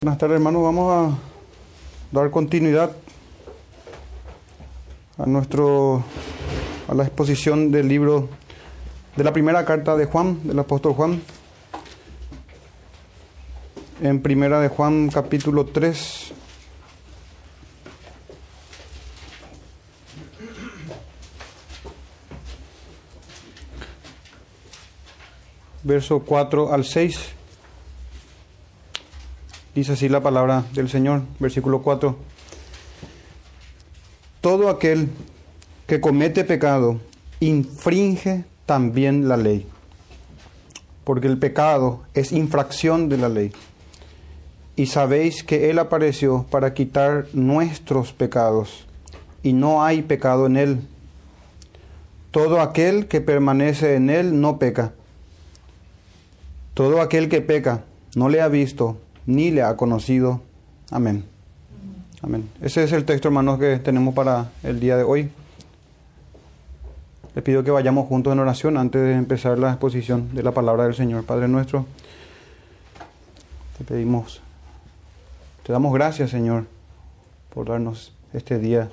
Buenas tardes hermanos, vamos a dar continuidad a nuestro a la exposición del libro de la primera carta de Juan, del apóstol Juan. En primera de Juan capítulo 3 verso 4 al 6. Dice así la palabra del Señor, versículo 4. Todo aquel que comete pecado infringe también la ley, porque el pecado es infracción de la ley. Y sabéis que Él apareció para quitar nuestros pecados, y no hay pecado en Él. Todo aquel que permanece en Él no peca. Todo aquel que peca no le ha visto ni le ha conocido. Amén. Amén. Ese es el texto, hermanos, que tenemos para el día de hoy. Les pido que vayamos juntos en oración antes de empezar la exposición de la palabra del Señor. Padre nuestro, te pedimos, te damos gracias, Señor, por darnos este día,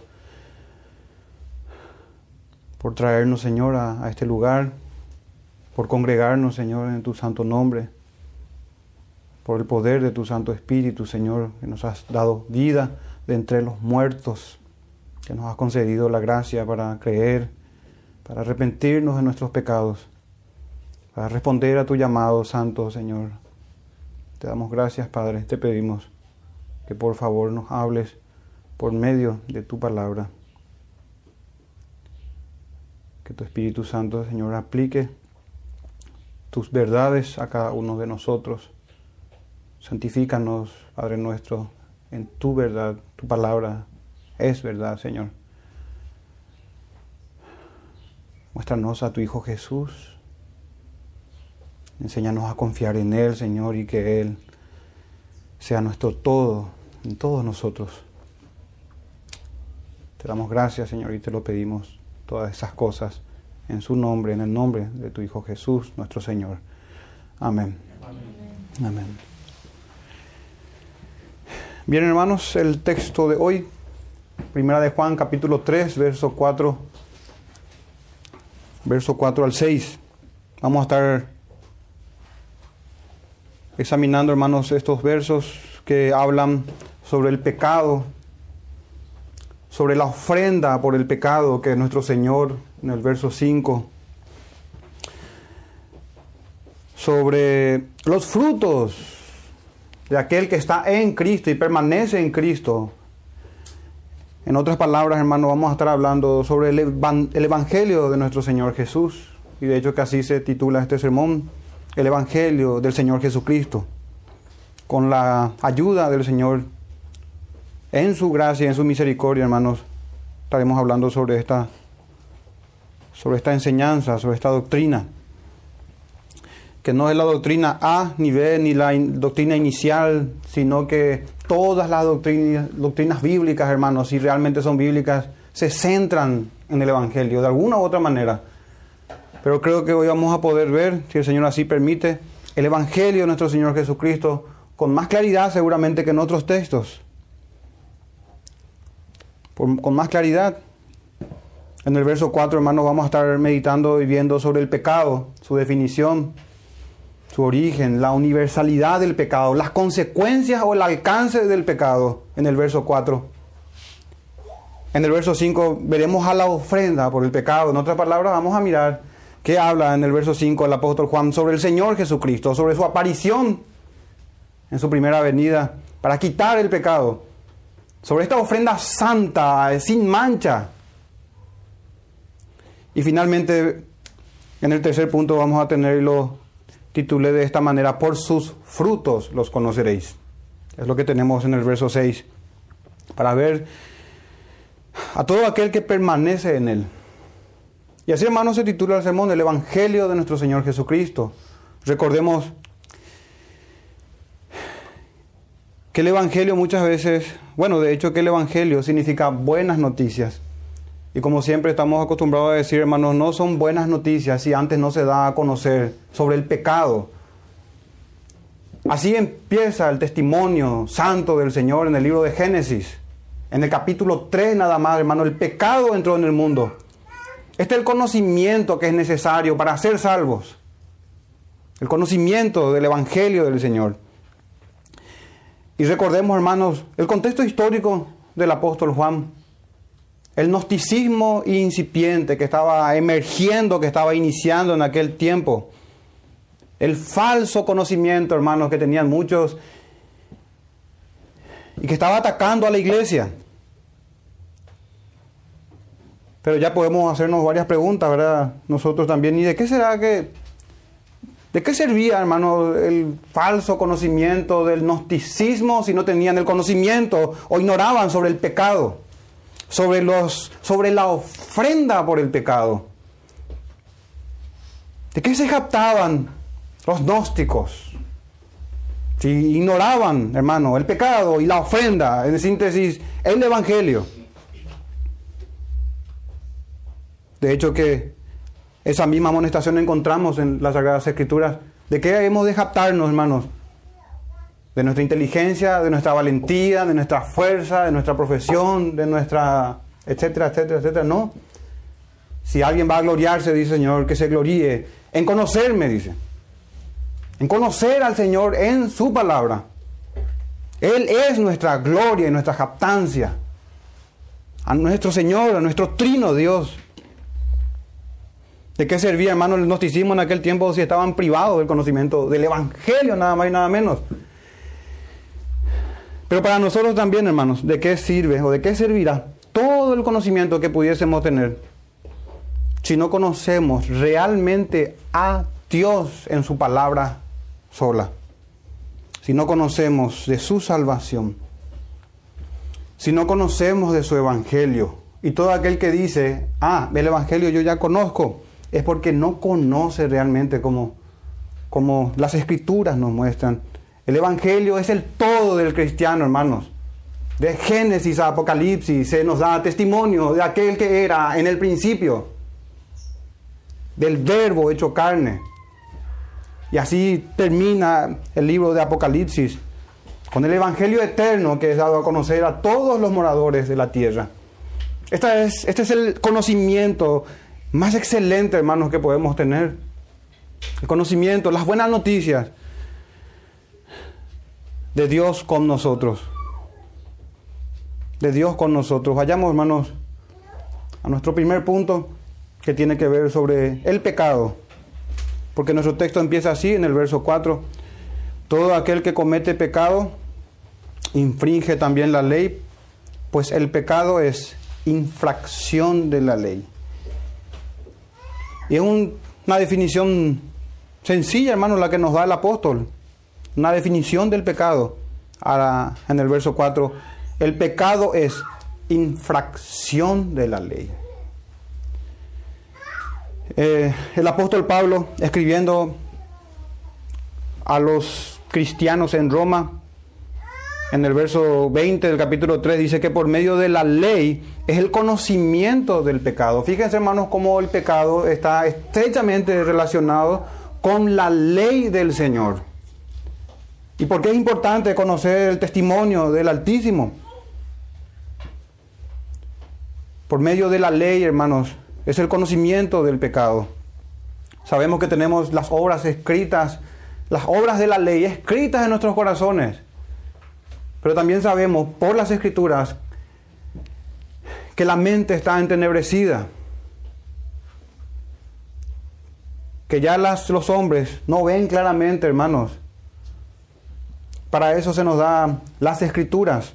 por traernos, Señor, a, a este lugar, por congregarnos, Señor, en tu santo nombre por el poder de tu Santo Espíritu, Señor, que nos has dado vida de entre los muertos, que nos has concedido la gracia para creer, para arrepentirnos de nuestros pecados, para responder a tu llamado, Santo Señor. Te damos gracias, Padre, te pedimos que por favor nos hables por medio de tu palabra. Que tu Espíritu Santo, Señor, aplique tus verdades a cada uno de nosotros Santifícanos, Padre nuestro, en tu verdad, tu palabra es verdad, Señor. Muéstranos a tu Hijo Jesús. Enséñanos a confiar en Él, Señor, y que Él sea nuestro todo en todos nosotros. Te damos gracias, Señor, y te lo pedimos, todas esas cosas, en su nombre, en el nombre de tu Hijo Jesús, nuestro Señor. Amén. Amén. Amén. Bien, hermanos, el texto de hoy, primera de Juan, capítulo 3, verso 4, verso 4 al 6. Vamos a estar examinando, hermanos, estos versos que hablan sobre el pecado, sobre la ofrenda por el pecado que nuestro Señor, en el verso 5, sobre los frutos de aquel que está en Cristo y permanece en Cristo. En otras palabras, hermano, vamos a estar hablando sobre el, Evangelio de nuestro Señor Jesús. Y de hecho que así se titula este sermón, el Evangelio del Señor Jesucristo. Con la ayuda del Señor, en su gracia, en su misericordia, hermanos, estaremos hablando sobre esta, sobre esta enseñanza, sobre esta doctrina que no es la doctrina A nivel ni la doctrina inicial, sino que todas las doctrinas, doctrinas bíblicas, hermanos, si realmente son bíblicas, se centran en el Evangelio de alguna u otra manera. Pero creo que hoy vamos a poder ver, si el Señor así permite, el Evangelio de nuestro Señor Jesucristo con más claridad seguramente que en otros textos. con más claridad. En el verso 4, hermanos, vamos a estar meditando y viendo sobre el pecado, su definición, su origen, la universalidad del pecado, las consecuencias o el alcance del pecado en el verso 4. En el verso 5 veremos a la ofrenda por el pecado. En otras palabras, vamos a mirar qué habla en el verso 5 el apóstol Juan sobre el Señor Jesucristo, sobre su aparición en su primera venida para quitar el pecado, sobre esta ofrenda santa, sin mancha. Y finalmente, en el tercer punto vamos a tener los titulé de esta manera, por sus frutos los conoceréis. Es lo que tenemos en el verso 6, para ver a todo aquel que permanece en él. Y así, hermanos, se titula el sermón, el Evangelio de nuestro Señor Jesucristo. Recordemos que el Evangelio muchas veces, bueno, de hecho que el Evangelio significa buenas noticias. Y como siempre estamos acostumbrados a decir, hermanos, no son buenas noticias si antes no se da a conocer sobre el pecado. Así empieza el testimonio santo del Señor en el libro de Génesis. En el capítulo 3 nada más, hermano, el pecado entró en el mundo. Este es el conocimiento que es necesario para ser salvos. El conocimiento del Evangelio del Señor. Y recordemos, hermanos, el contexto histórico del apóstol Juan. El gnosticismo incipiente que estaba emergiendo, que estaba iniciando en aquel tiempo el falso conocimiento, hermanos, que tenían muchos y que estaba atacando a la iglesia. Pero ya podemos hacernos varias preguntas, ¿verdad? Nosotros también. ¿Y de qué será que... ¿De qué servía, hermano, el falso conocimiento del gnosticismo si no tenían el conocimiento o ignoraban sobre el pecado, sobre, los, sobre la ofrenda por el pecado? ¿De qué se captaban los gnósticos. Si ignoraban, hermano, el pecado y la ofrenda, en síntesis, el Evangelio. De hecho que esa misma amonestación encontramos en las Sagradas Escrituras. ¿De qué hemos de jactarnos, hermanos? De nuestra inteligencia, de nuestra valentía, de nuestra fuerza, de nuestra profesión, de nuestra... etcétera, etcétera, etcétera. No. Si alguien va a gloriarse, dice Señor, que se gloríe en conocerme, dice en conocer al Señor en su palabra. Él es nuestra gloria y nuestra jactancia. A nuestro Señor, a nuestro trino Dios. ¿De qué servía, hermano, el gnosticismo en aquel tiempo si estaban privados del conocimiento del Evangelio, nada más y nada menos? Pero para nosotros también, hermanos, ¿de qué sirve o de qué servirá todo el conocimiento que pudiésemos tener si no conocemos realmente a Dios en su palabra sola. Si no conocemos de su salvación, si no conocemos de su evangelio, y todo aquel que dice, ah, el evangelio yo ya conozco, es porque no conoce realmente como, como las escrituras nos muestran. El evangelio es el todo del cristiano, hermanos. De Génesis a Apocalipsis se nos da testimonio de aquel que era en el principio, del verbo hecho carne. Y así termina el libro de Apocalipsis con el Evangelio eterno que es dado a conocer a todos los moradores de la tierra. Esta es, este es el conocimiento más excelente, hermanos, que podemos tener. El conocimiento, las buenas noticias de Dios con nosotros. De Dios con nosotros. Vayamos, hermanos, a nuestro primer punto que tiene que ver sobre el pecado. Porque nuestro texto empieza así en el verso 4. Todo aquel que comete pecado infringe también la ley, pues el pecado es infracción de la ley. Y es una definición sencilla, hermano, la que nos da el apóstol. Una definición del pecado. En el verso 4, el pecado es infracción de la ley. Eh, el apóstol Pablo, escribiendo a los cristianos en Roma, en el verso 20 del capítulo 3, dice que por medio de la ley es el conocimiento del pecado. Fíjense, hermanos, cómo el pecado está estrechamente relacionado con la ley del Señor. ¿Y por qué es importante conocer el testimonio del Altísimo? Por medio de la ley, hermanos, es el conocimiento del pecado. Sabemos que tenemos las obras escritas, las obras de la ley escritas en nuestros corazones. Pero también sabemos por las escrituras que la mente está entenebrecida. Que ya los hombres no ven claramente, hermanos. Para eso se nos da las escrituras.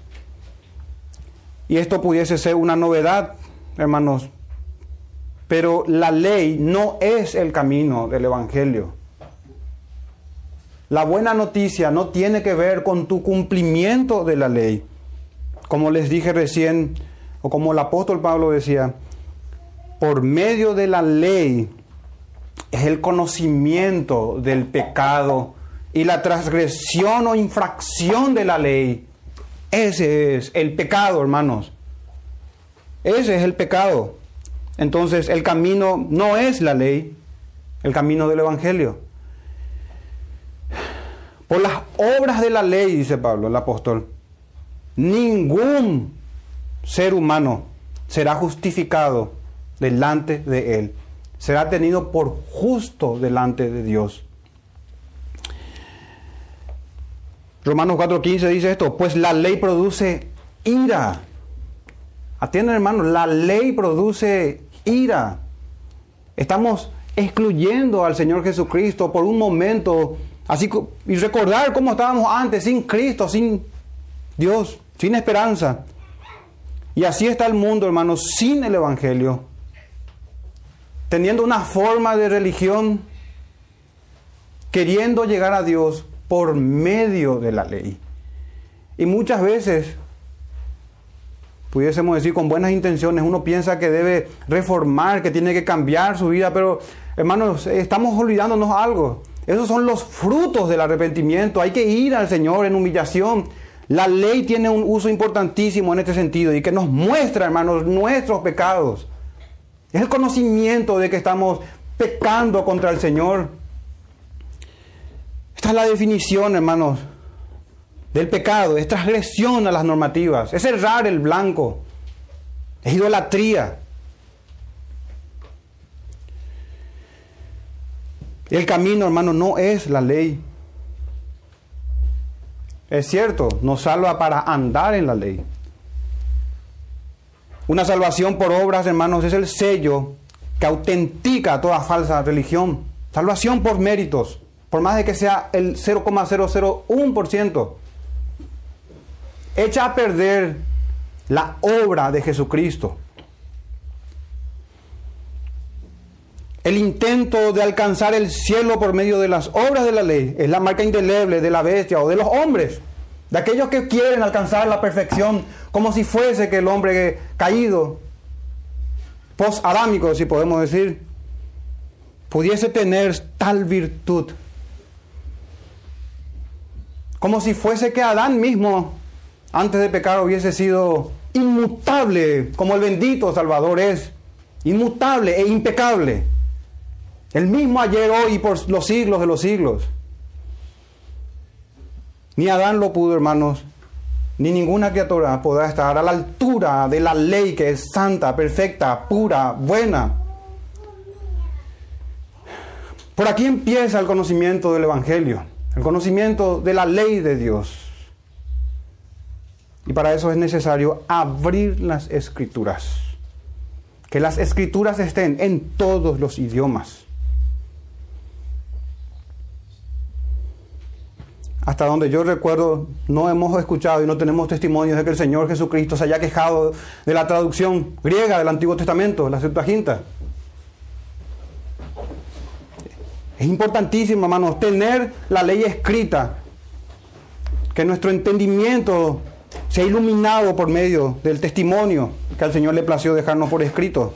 Y esto pudiese ser una novedad, hermanos, pero la ley no es el camino del Evangelio. La buena noticia no tiene que ver con tu cumplimiento de la ley. Como les dije recién, o como el apóstol Pablo decía, por medio de la ley es el conocimiento del pecado y la transgresión o infracción de la ley. Ese es el pecado, hermanos. Ese es el pecado. Entonces el camino no es la ley, el camino del Evangelio. Por las obras de la ley, dice Pablo, el apóstol, ningún ser humano será justificado delante de él. Será tenido por justo delante de Dios. Romanos 4:15 dice esto, pues la ley produce ira. Atienden hermanos, la ley produce ira. Estamos excluyendo al Señor Jesucristo por un momento, así y recordar cómo estábamos antes, sin Cristo, sin Dios, sin esperanza. Y así está el mundo, hermanos, sin el Evangelio, teniendo una forma de religión, queriendo llegar a Dios por medio de la ley. Y muchas veces pudiésemos decir con buenas intenciones, uno piensa que debe reformar, que tiene que cambiar su vida, pero hermanos, estamos olvidándonos algo. Esos son los frutos del arrepentimiento. Hay que ir al Señor en humillación. La ley tiene un uso importantísimo en este sentido y que nos muestra, hermanos, nuestros pecados. Es el conocimiento de que estamos pecando contra el Señor. Es la definición, hermanos, del pecado, es transgresión a las normativas, es errar el blanco, es idolatría. El camino, hermano, no es la ley. Es cierto, nos salva para andar en la ley. Una salvación por obras, hermanos, es el sello que autentica toda falsa religión. Salvación por méritos, por más de que sea el 0,001% echa a perder la obra de Jesucristo. El intento de alcanzar el cielo por medio de las obras de la ley es la marca indeleble de la bestia o de los hombres, de aquellos que quieren alcanzar la perfección como si fuese que el hombre caído, post-adámico, si podemos decir, pudiese tener tal virtud. Como si fuese que Adán mismo antes de pecar hubiese sido inmutable, como el bendito Salvador es, inmutable e impecable. El mismo ayer, hoy y por los siglos de los siglos. Ni Adán lo pudo, hermanos, ni ninguna criatura podrá estar a la altura de la ley que es santa, perfecta, pura, buena. Por aquí empieza el conocimiento del Evangelio, el conocimiento de la ley de Dios. Y para eso es necesario abrir las escrituras. Que las escrituras estén en todos los idiomas. Hasta donde yo recuerdo, no hemos escuchado y no tenemos testimonios de que el Señor Jesucristo se haya quejado de la traducción griega del Antiguo Testamento, la Septuaginta. Es importantísimo, hermanos, tener la ley escrita, que nuestro entendimiento se ha iluminado por medio del testimonio que al Señor le plació dejarnos por escrito.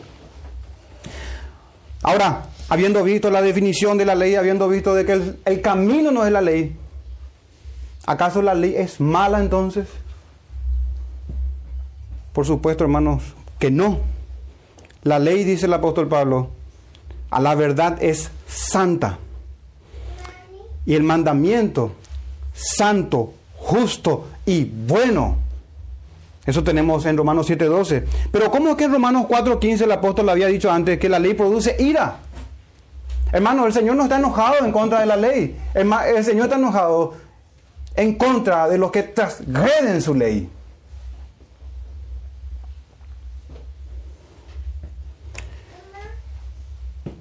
Ahora, habiendo visto la definición de la ley, habiendo visto de que el, el camino no es la ley, ¿acaso la ley es mala entonces? Por supuesto, hermanos, que no. La ley, dice el apóstol Pablo, a la verdad es santa. Y el mandamiento, santo, justo y bueno. Eso tenemos en Romanos 7:12. Pero ¿cómo es que en Romanos 4:15 el apóstol había dicho antes que la ley produce ira? Hermano, el Señor no está enojado en contra de la ley. El Señor está enojado en contra de los que transgreden su ley.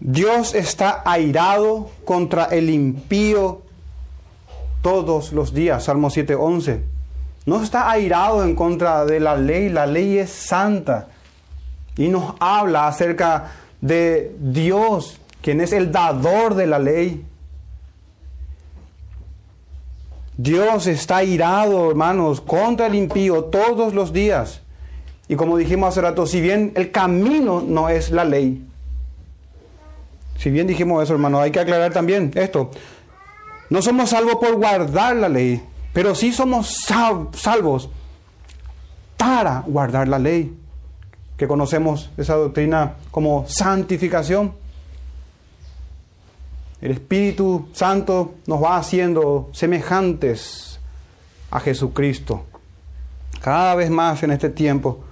Dios está airado contra el impío todos los días. Salmo 7:11 no está airado en contra de la ley, la ley es santa y nos habla acerca de Dios, quien es el dador de la ley. Dios está airado, hermanos, contra el impío todos los días. Y como dijimos hace rato, si bien el camino no es la ley, si bien dijimos eso, hermano, hay que aclarar también esto. No somos salvos por guardar la ley, pero sí somos salvos para guardar la ley, que conocemos esa doctrina como santificación. El Espíritu Santo nos va haciendo semejantes a Jesucristo. Cada vez más en este tiempo.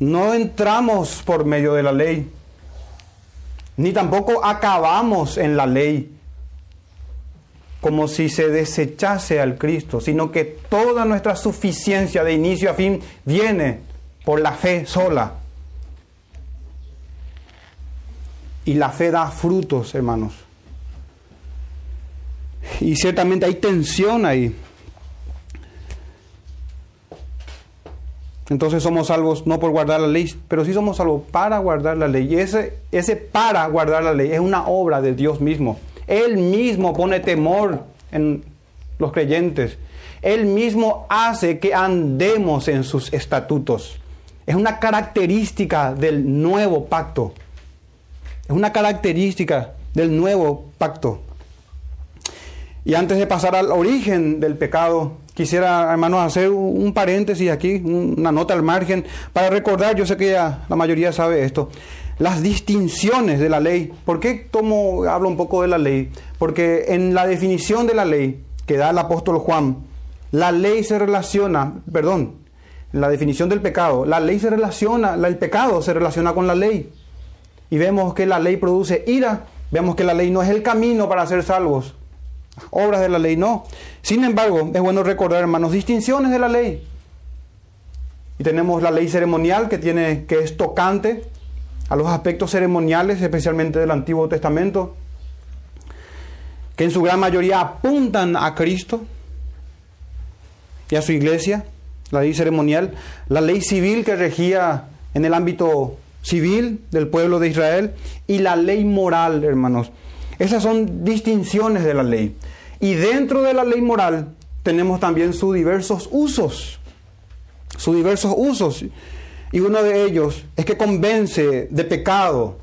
No entramos por medio de la ley, ni tampoco acabamos en la ley como si se desechase al Cristo, sino que toda nuestra suficiencia de inicio a fin viene por la fe sola. Y la fe da frutos, hermanos. Y ciertamente hay tensión ahí. Entonces somos salvos no por guardar la ley, pero sí somos salvos para guardar la ley. Y ese, ese para guardar la ley es una obra de Dios mismo. Él mismo pone temor en los creyentes. Él mismo hace que andemos en sus estatutos. Es una característica del nuevo pacto. Es una característica del nuevo pacto. Y antes de pasar al origen del pecado, quisiera, hermanos, hacer un paréntesis aquí, una nota al margen, para recordar, yo sé que ya la mayoría sabe esto, las distinciones de la ley. ¿Por qué tomo, hablo un poco de la ley? Porque en la definición de la ley que da el apóstol Juan, la ley se relaciona, perdón, la definición del pecado, la ley se relaciona, el pecado se relaciona con la ley. Y vemos que la ley produce ira, vemos que la ley no es el camino para ser salvos obras de la ley, no. Sin embargo, es bueno recordar, hermanos, distinciones de la ley. Y tenemos la ley ceremonial que, tiene, que es tocante a los aspectos ceremoniales, especialmente del Antiguo Testamento, que en su gran mayoría apuntan a Cristo y a su iglesia, la ley ceremonial, la ley civil que regía en el ámbito civil del pueblo de Israel y la ley moral, hermanos, esas son distinciones de la ley. Y dentro de la ley moral tenemos también sus diversos usos. Sus diversos usos. Y uno de ellos es que convence de pecado.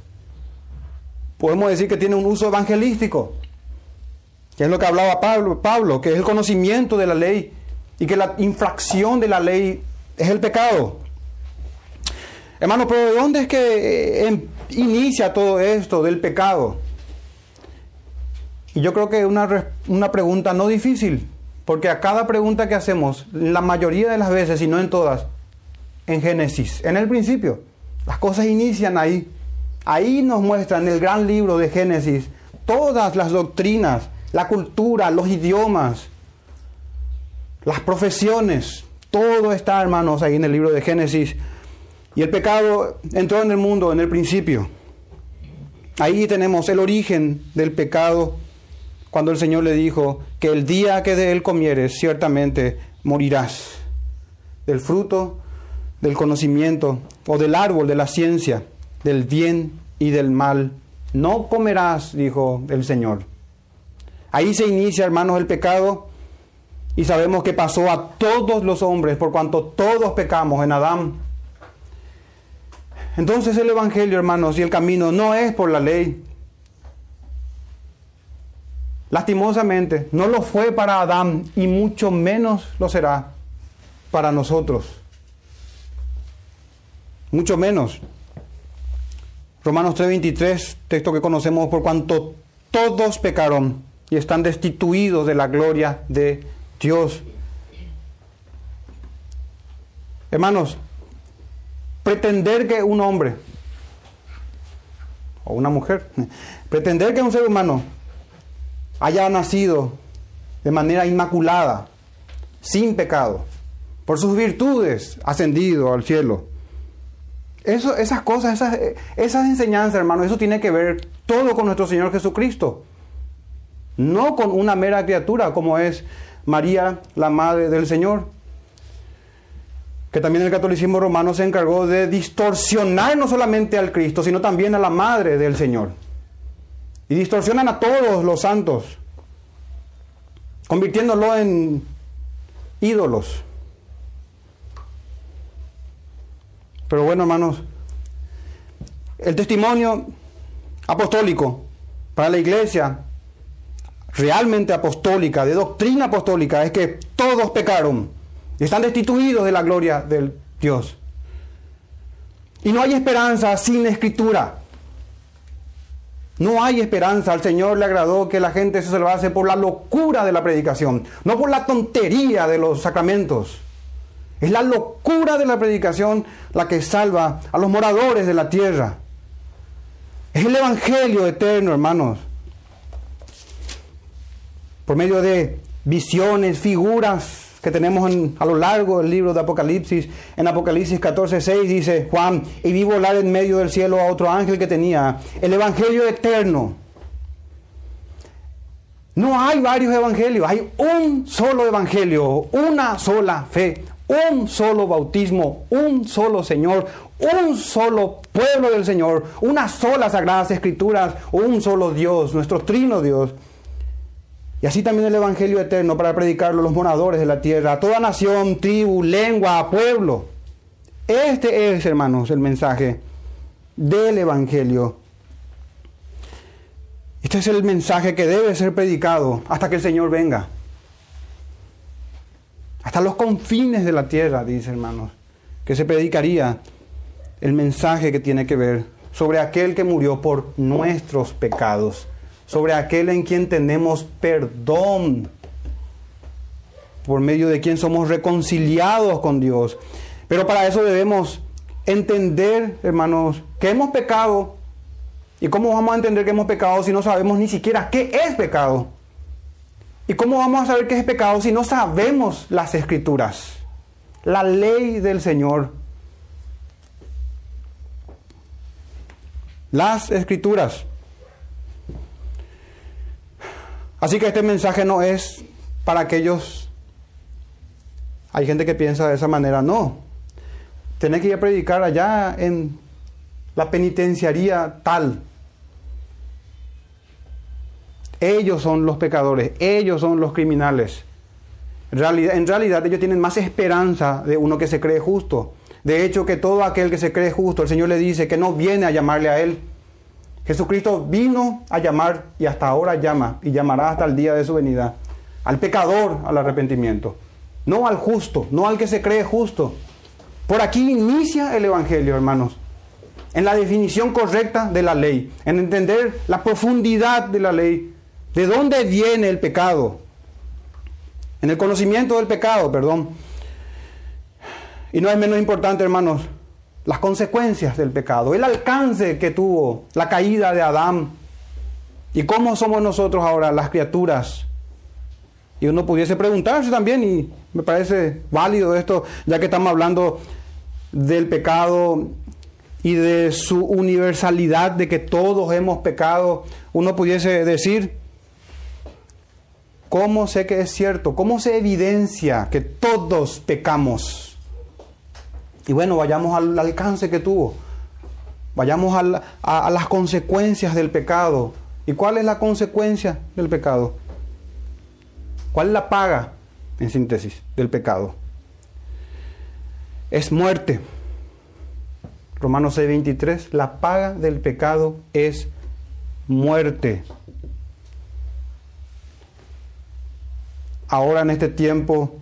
Podemos decir que tiene un uso evangelístico. Que es lo que hablaba Pablo, que es el conocimiento de la ley y que la infracción de la ley es el pecado. Hermano, pero ¿de dónde es que eh, em, inicia todo esto del pecado? Y yo creo que una, una pregunta no difícil, porque a cada pregunta que hacemos, la mayoría de las veces, y no en todas, en Génesis, en el principio, las cosas inician ahí. Ahí nos muestran el gran libro de Génesis todas las doctrinas, la cultura, los idiomas, las profesiones, todo está, hermanos, ahí en el libro de Génesis. Y el pecado entró en el mundo en el principio. Ahí tenemos el origen del pecado cuando el Señor le dijo que el día que de él comieres, ciertamente morirás. Del fruto del conocimiento o del árbol de la ciencia, del bien y del mal, no comerás, dijo el Señor. Ahí se inicia, hermanos, el pecado y sabemos que pasó a todos los hombres por cuanto todos pecamos en Adán. Entonces el Evangelio, hermanos, y el camino no es por la ley, Lastimosamente, no lo fue para Adán y mucho menos lo será para nosotros. Mucho menos. Romanos 3:23, texto que conocemos por cuanto todos pecaron y están destituidos de la gloria de Dios. Hermanos, pretender que un hombre o una mujer, pretender que un ser humano haya nacido de manera inmaculada, sin pecado, por sus virtudes, ascendido al cielo. Eso, esas cosas, esas, esas enseñanzas, hermano, eso tiene que ver todo con nuestro Señor Jesucristo. No con una mera criatura como es María, la Madre del Señor. Que también el catolicismo romano se encargó de distorsionar no solamente al Cristo, sino también a la Madre del Señor. Y distorsionan a todos los santos, convirtiéndolo en ídolos. Pero bueno, hermanos, el testimonio apostólico para la iglesia, realmente apostólica, de doctrina apostólica, es que todos pecaron y están destituidos de la gloria del Dios. Y no hay esperanza sin escritura. No hay esperanza. Al Señor le agradó que la gente se salvase por la locura de la predicación, no por la tontería de los sacramentos. Es la locura de la predicación la que salva a los moradores de la tierra. Es el Evangelio eterno, hermanos. Por medio de visiones, figuras que tenemos a lo largo del libro de Apocalipsis. En Apocalipsis 14, 6 dice Juan, y vi volar en medio del cielo a otro ángel que tenía el Evangelio eterno. No hay varios evangelios, hay un solo evangelio, una sola fe, un solo bautismo, un solo Señor, un solo pueblo del Señor, una sola sagradas escrituras, un solo Dios, nuestro trino Dios. Y así también el Evangelio eterno para predicarlo a los moradores de la tierra, a toda nación, tribu, lengua, pueblo. Este es, hermanos, el mensaje del Evangelio. Este es el mensaje que debe ser predicado hasta que el Señor venga. Hasta los confines de la tierra, dice hermanos, que se predicaría el mensaje que tiene que ver sobre aquel que murió por nuestros pecados sobre aquel en quien tenemos perdón, por medio de quien somos reconciliados con Dios. Pero para eso debemos entender, hermanos, que hemos pecado. ¿Y cómo vamos a entender que hemos pecado si no sabemos ni siquiera qué es pecado? ¿Y cómo vamos a saber qué es pecado si no sabemos las escrituras? La ley del Señor. Las escrituras. Así que este mensaje no es para aquellos... Hay gente que piensa de esa manera, no. Tenés que ir a predicar allá en la penitenciaría tal. Ellos son los pecadores, ellos son los criminales. En realidad, en realidad ellos tienen más esperanza de uno que se cree justo. De hecho, que todo aquel que se cree justo, el Señor le dice que no viene a llamarle a Él, Jesucristo vino a llamar y hasta ahora llama y llamará hasta el día de su venida al pecador al arrepentimiento, no al justo, no al que se cree justo. Por aquí inicia el Evangelio, hermanos, en la definición correcta de la ley, en entender la profundidad de la ley, de dónde viene el pecado, en el conocimiento del pecado, perdón. Y no es menos importante, hermanos, las consecuencias del pecado, el alcance que tuvo la caída de Adán y cómo somos nosotros ahora las criaturas. Y uno pudiese preguntarse también, y me parece válido esto, ya que estamos hablando del pecado y de su universalidad, de que todos hemos pecado, uno pudiese decir, ¿cómo sé que es cierto? ¿Cómo se evidencia que todos pecamos? Y bueno, vayamos al alcance que tuvo. Vayamos a, las consecuencias del pecado. ¿Y cuál es la consecuencia del pecado? ¿Cuál es la paga, en síntesis, del pecado? Es muerte. Romanos 6:23, la paga del pecado es muerte. Ahora en este tiempo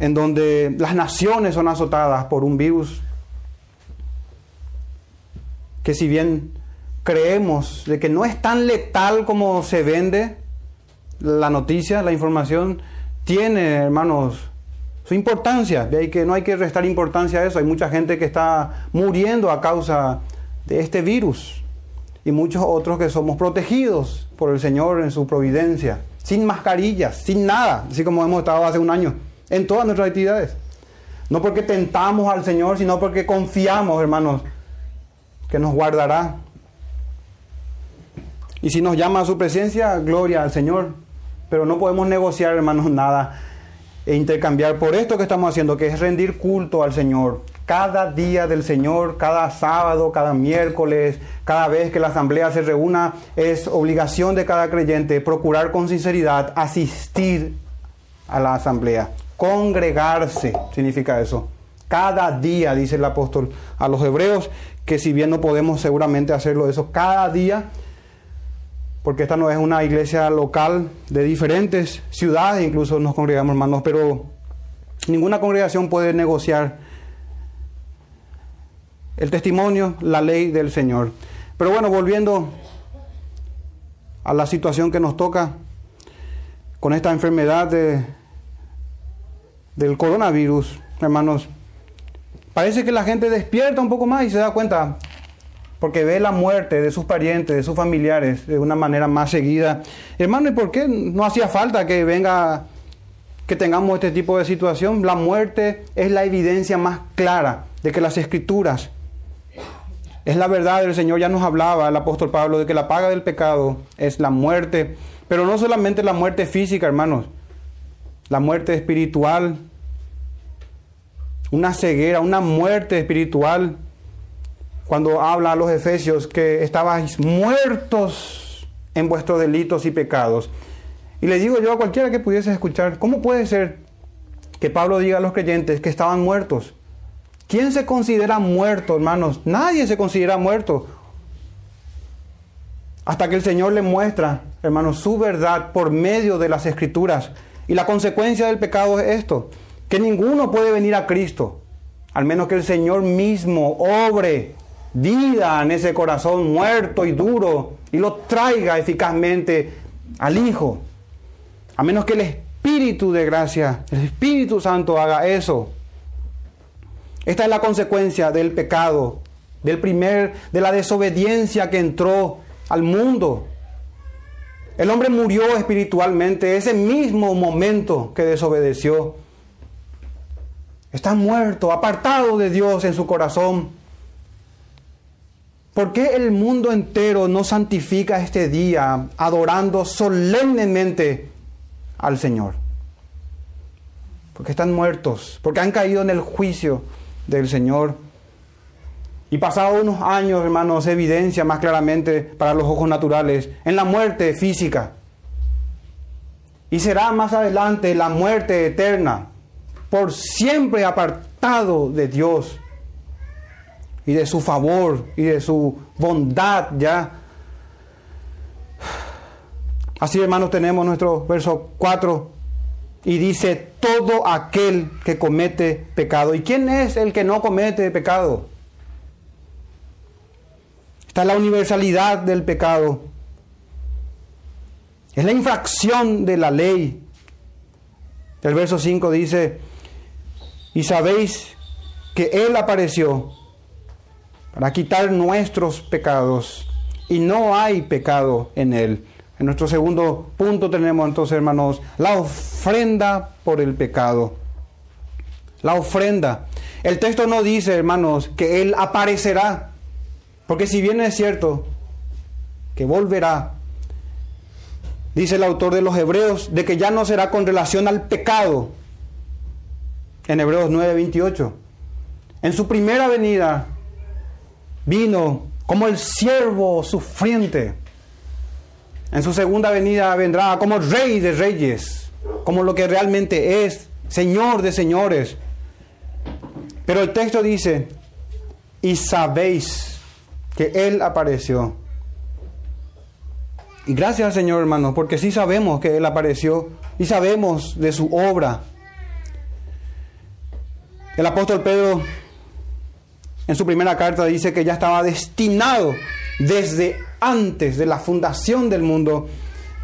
en donde las naciones son azotadas por un virus que si bien creemos de que no es tan letal como se vende la noticia, la información, tiene, hermanos, su importancia. De ahí que no hay que restar importancia a eso. Hay mucha gente que está muriendo a causa de este virus. Y muchos otros que somos protegidos por el Señor en su providencia, sin mascarillas, sin nada, así como hemos estado hace un año en todas nuestras actividades. No porque tentamos al Señor, sino porque confiamos, hermanos, que nos guardará. Y si nos llama a su presencia, gloria al Señor. Pero no podemos negociar, hermanos, nada e intercambiar por esto que estamos haciendo, que es rendir culto al Señor. Cada día del Señor, cada sábado, cada miércoles, cada vez que la asamblea se reúna, es obligación de cada creyente procurar con sinceridad asistir a la asamblea. Congregarse significa eso. Cada día, dice el apóstol a los hebreos, que si bien no podemos seguramente hacerlo eso cada día, porque esta no es una iglesia local de diferentes ciudades, incluso nos congregamos hermanos, pero ninguna congregación puede negociar el testimonio, la ley del Señor. Pero bueno, volviendo a la situación que nos toca con esta enfermedad de, del coronavirus, hermanos, parece que la gente despierta un poco más y se da cuenta, porque ve la muerte de sus parientes, de sus familiares, de una manera más seguida. Hermano, ¿y por qué no hacía falta que venga, que tengamos este tipo de situación? La muerte es la evidencia más clara de que las escrituras es la verdad, el Señor ya nos hablaba, el apóstol Pablo, de que la paga del pecado es la muerte, pero no solamente la muerte física, hermanos, la muerte espiritual, una ceguera, una muerte espiritual. Cuando habla a los efesios que estabais muertos en vuestros delitos y pecados. Y le digo yo a cualquiera que pudiese escuchar, ¿cómo puede ser que Pablo diga a los creyentes que estaban muertos? ¿Quién se considera muerto, hermanos? Nadie se considera muerto. Hasta que el Señor le muestra, hermanos, su verdad por medio de las escrituras. Y la consecuencia del pecado es esto, que ninguno puede venir a Cristo, al menos que el Señor mismo obre vida en ese corazón muerto y duro y lo traiga eficazmente al Hijo. A menos que el Espíritu de gracia, el Espíritu Santo haga eso. Esta es la consecuencia del pecado, del primer, de la desobediencia que entró al mundo. El hombre murió espiritualmente ese mismo momento que desobedeció. Está muerto, apartado de Dios en su corazón. ¿Por qué el mundo entero no santifica este día adorando solemnemente al Señor? Porque están muertos, porque han caído en el juicio del Señor. Y pasados unos años, hermanos, evidencia más claramente para los ojos naturales en la muerte física. Y será más adelante la muerte eterna, por siempre apartado de Dios y de su favor y de su bondad ya. Así, hermanos, tenemos nuestro verso 4 y dice todo aquel que comete pecado. ¿Y quién es el que no comete pecado? Está la universalidad del pecado. Es la infracción de la ley. El verso 5 dice, y sabéis que Él apareció para quitar nuestros pecados y no hay pecado en Él. En nuestro segundo punto tenemos entonces, hermanos, la ofrenda por el pecado. La ofrenda. El texto no dice, hermanos, que Él aparecerá. Porque si bien es cierto que volverá, dice el autor de los Hebreos, de que ya no será con relación al pecado. En Hebreos 9:28. En su primera venida vino como el siervo sufriente en su segunda venida vendrá como rey de reyes, como lo que realmente es, señor de señores. Pero el texto dice, y sabéis que Él apareció. Y gracias Señor hermano, porque sí sabemos que Él apareció y sabemos de su obra. El apóstol Pedro en su primera carta dice que ya estaba destinado desde antes de la fundación del mundo,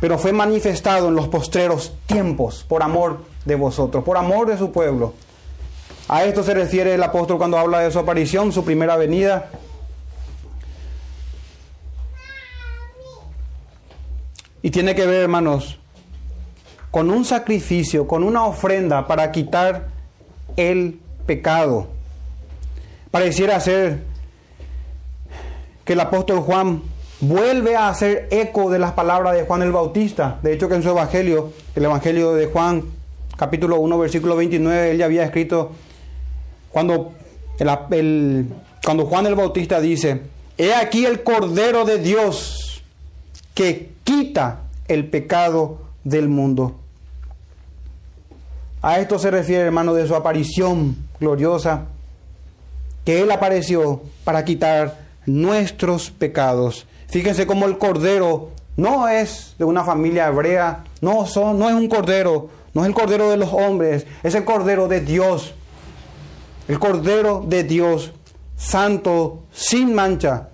pero fue manifestado en los postreros tiempos por amor de vosotros, por amor de su pueblo. A esto se refiere el apóstol cuando habla de su aparición, su primera venida. Y tiene que ver, hermanos, con un sacrificio, con una ofrenda para quitar el pecado. Pareciera ser que el apóstol Juan vuelve a hacer eco de las palabras de Juan el Bautista. De hecho que en su evangelio, el evangelio de Juan, capítulo 1, versículo 29, él ya había escrito, cuando, cuando Juan el Bautista dice, he aquí el Cordero de Dios que quita el pecado del mundo. A esto se refiere, hermano, de su aparición gloriosa, que Él apareció para quitar nuestros pecados. Fíjense cómo el cordero no es de una familia hebrea, no, son, no es un cordero, no es el cordero de los hombres, es el cordero de Dios. El cordero de Dios santo, sin mancha.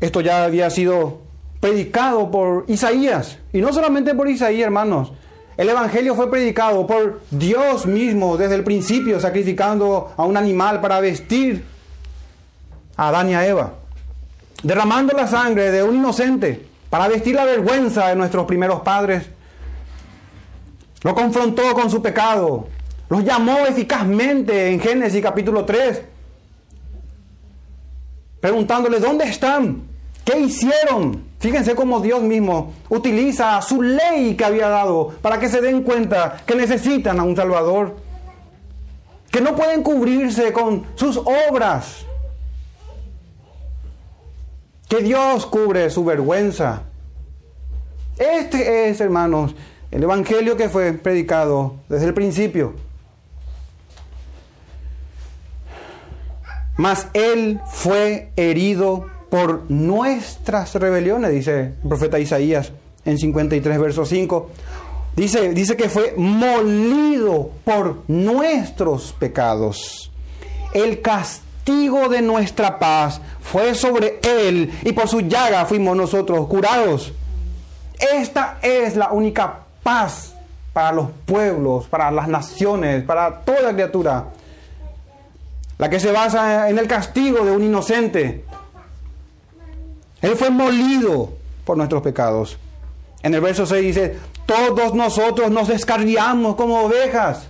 Esto ya había sido predicado por Isaías. Y no solamente por Isaías, hermanos. El Evangelio fue predicado por Dios mismo desde el principio, sacrificando a un animal para vestir a Adán y a Eva. Derramando la sangre de un inocente para vestir la vergüenza de nuestros primeros padres. Lo confrontó con su pecado. Los llamó eficazmente en Génesis capítulo 3. Preguntándole, ¿dónde están? ¿Qué hicieron? Fíjense cómo Dios mismo utiliza su ley que había dado para que se den cuenta que necesitan a un Salvador. Que no pueden cubrirse con sus obras. Que Dios cubre su vergüenza. Este es, hermanos, el Evangelio que fue predicado desde el principio. Mas Él fue herido por nuestras rebeliones, dice el profeta Isaías en 53, verso 5. Dice, dice que fue molido por nuestros pecados. El castigo de nuestra paz fue sobre él y por su llaga fuimos nosotros curados. Esta es la única paz para los pueblos, para las naciones, para toda criatura. La que se basa en el castigo de un inocente. Él fue molido por nuestros pecados. En el verso 6 dice, todos nosotros nos descarriamos como ovejas.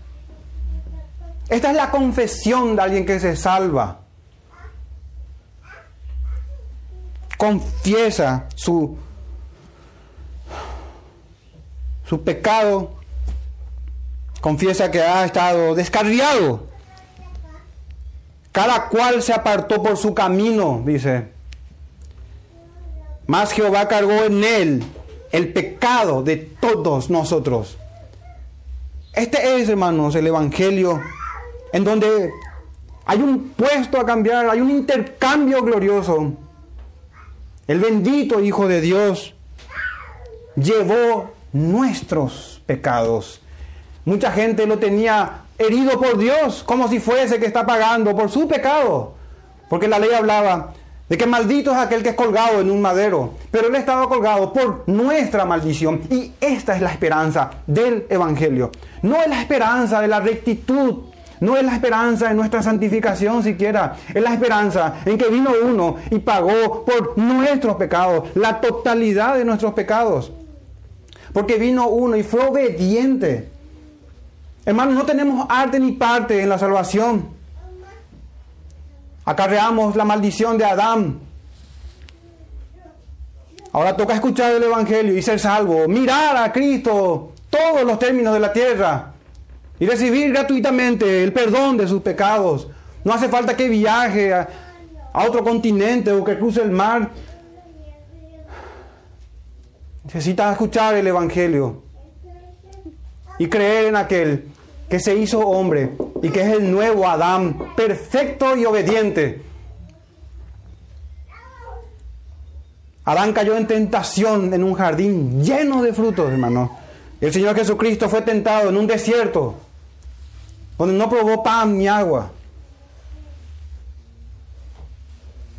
Esta es la confesión de alguien que se salva. Confiesa su, su pecado. Confiesa que ha estado descarriado. Cada cual se apartó por su camino, dice más Jehová cargó en él el pecado de todos nosotros. Este es, hermanos, el Evangelio en donde hay un puesto a cambiar, hay un intercambio glorioso. El bendito Hijo de Dios llevó nuestros pecados. Mucha gente lo tenía herido por Dios, como si fuese que está pagando por su pecado. Porque la ley hablaba, de que maldito es aquel que es colgado en un madero, pero él estaba colgado por nuestra maldición. Y esta es la esperanza del Evangelio. No es la esperanza de la rectitud, no es la esperanza de nuestra santificación siquiera, es la esperanza en que vino uno y pagó por nuestros pecados, la totalidad de nuestros pecados. Porque vino uno y fue obediente. Hermanos, no tenemos arte ni parte en la salvación acarreamos la maldición de Adán. Ahora toca escuchar el Evangelio y ser salvo, mirar a Cristo todos los términos de la tierra y recibir gratuitamente el perdón de sus pecados. No hace falta que viaje a, otro continente o que cruce el mar. Necesita escuchar el Evangelio y creer en aquel que se hizo hombre y que es el nuevo Adán, perfecto y obediente. Adán cayó en tentación en un jardín lleno de frutos, hermano. El Señor Jesucristo fue tentado en un desierto donde no probó pan ni agua.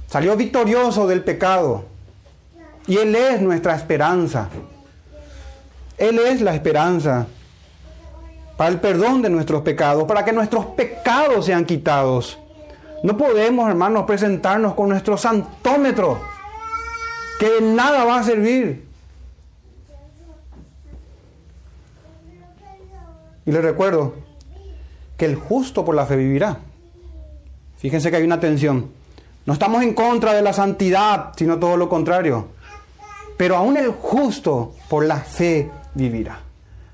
Salió victorioso del pecado. Y Él es nuestra esperanza. Él es la esperanza para el perdón de nuestros pecados, para que nuestros pecados sean quitados. No podemos, hermanos, presentarnos con nuestro santómetro, que nada va a servir. Y les recuerdo que el justo por la fe vivirá. Fíjense que hay una tensión. No estamos en contra de la santidad, sino todo lo contrario. Pero aún el justo por la fe vivirá.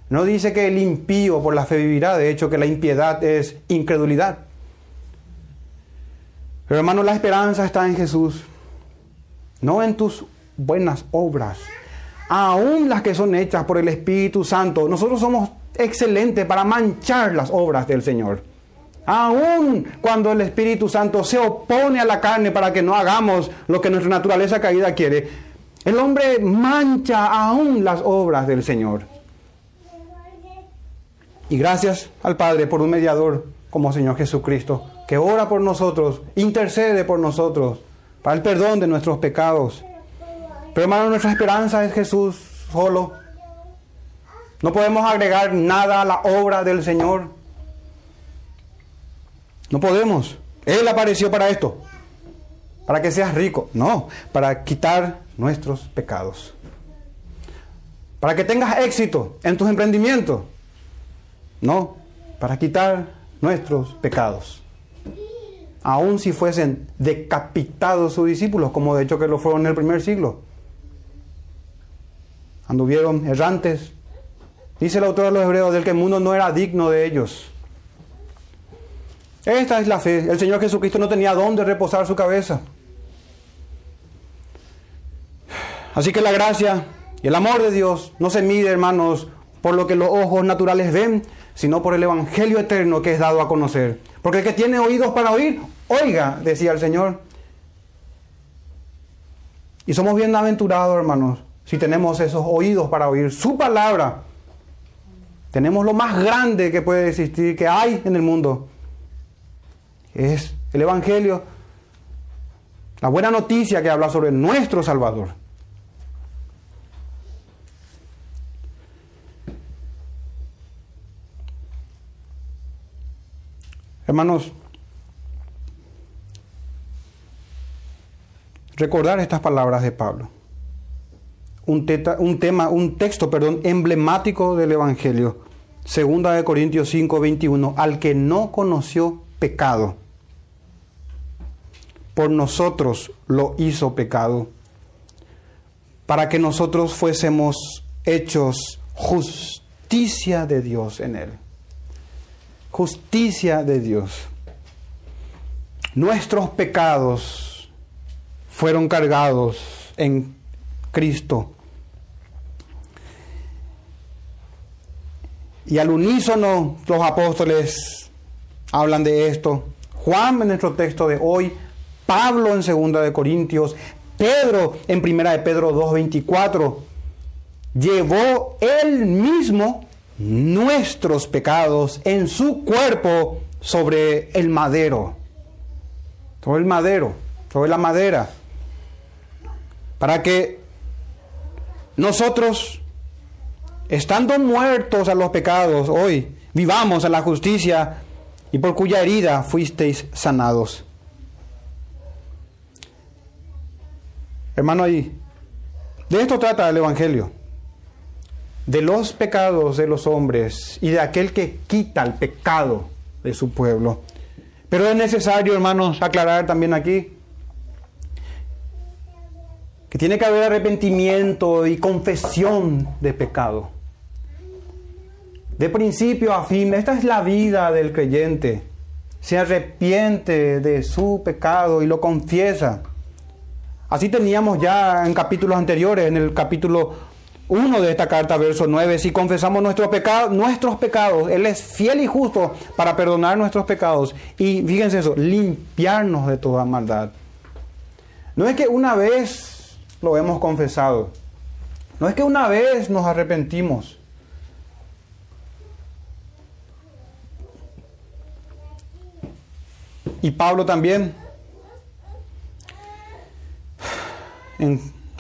No dice que el impío por la fe vivirá, de hecho que la impiedad es incredulidad. Pero hermano, la esperanza está en Jesús, no en tus buenas obras, aún las que son hechas por el Espíritu Santo. Nosotros somos excelentes para manchar las obras del Señor. Aún cuando el Espíritu Santo se opone a la carne para que no hagamos lo que nuestra naturaleza caída quiere, el hombre mancha aún las obras del Señor. Y gracias al Padre por un mediador como Señor Jesucristo, que ora por nosotros, intercede por nosotros, para el perdón de nuestros pecados. Pero hermano, nuestra esperanza es Jesús solo. No podemos agregar nada a la obra del Señor. No podemos. Él apareció para esto. Para que seas rico. No, para quitar nuestros pecados. Para que tengas éxito en tus emprendimientos. No, para quitar nuestros pecados. Aun si fuesen decapitados sus discípulos, como de hecho que lo fueron en el primer siglo. Anduvieron errantes. Dice el autor de los Hebreos del que el mundo no era digno de ellos. Esta es la fe. El Señor Jesucristo no tenía dónde reposar su cabeza. Así que la gracia y el amor de Dios no se mide, hermanos, por lo que los ojos naturales ven, sino por el Evangelio eterno que es dado a conocer. Porque el que tiene oídos para oír, oiga, decía el Señor. Y somos bienaventurados, hermanos, si tenemos esos oídos para oír su palabra. Tenemos lo más grande que puede existir, que hay en el mundo. Es el Evangelio, la buena noticia que habla sobre nuestro Salvador. Hermanos, recordar estas palabras de Pablo. Un, tema, un texto, perdón, emblemático del Evangelio. Segunda de Corintios 5, 21. Al que no conoció pecado, por nosotros lo hizo pecado, para que nosotros fuésemos hechos justicia de Dios en él justicia de Dios. Nuestros pecados fueron cargados en Cristo. Y al unísono los apóstoles hablan de esto. Juan en nuestro texto de hoy, Pablo en segunda de Corintios, Pedro en primera de Pedro 2:24 llevó él mismo nuestros pecados en su cuerpo sobre el madero, sobre el madero, sobre la madera, para que nosotros, estando muertos a los pecados hoy, vivamos a la justicia y por cuya herida fuisteis sanados. Hermano, ahí, de esto trata el Evangelio de los pecados de los hombres y de aquel que quita el pecado de su pueblo. Pero es necesario, hermanos, aclarar también aquí que tiene que haber arrepentimiento y confesión de pecado. De principio a fin, esta es la vida del creyente. Se arrepiente de su pecado y lo confiesa. Así teníamos ya en capítulos anteriores, en el capítulo uno de esta carta, verso 9, si confesamos nuestros pecados, nuestros pecados, Él es fiel y justo para perdonar nuestros pecados y, fíjense eso, limpiarnos de toda maldad. No es que una vez lo hemos confesado, no es que una vez nos arrepentimos. Y Pablo también,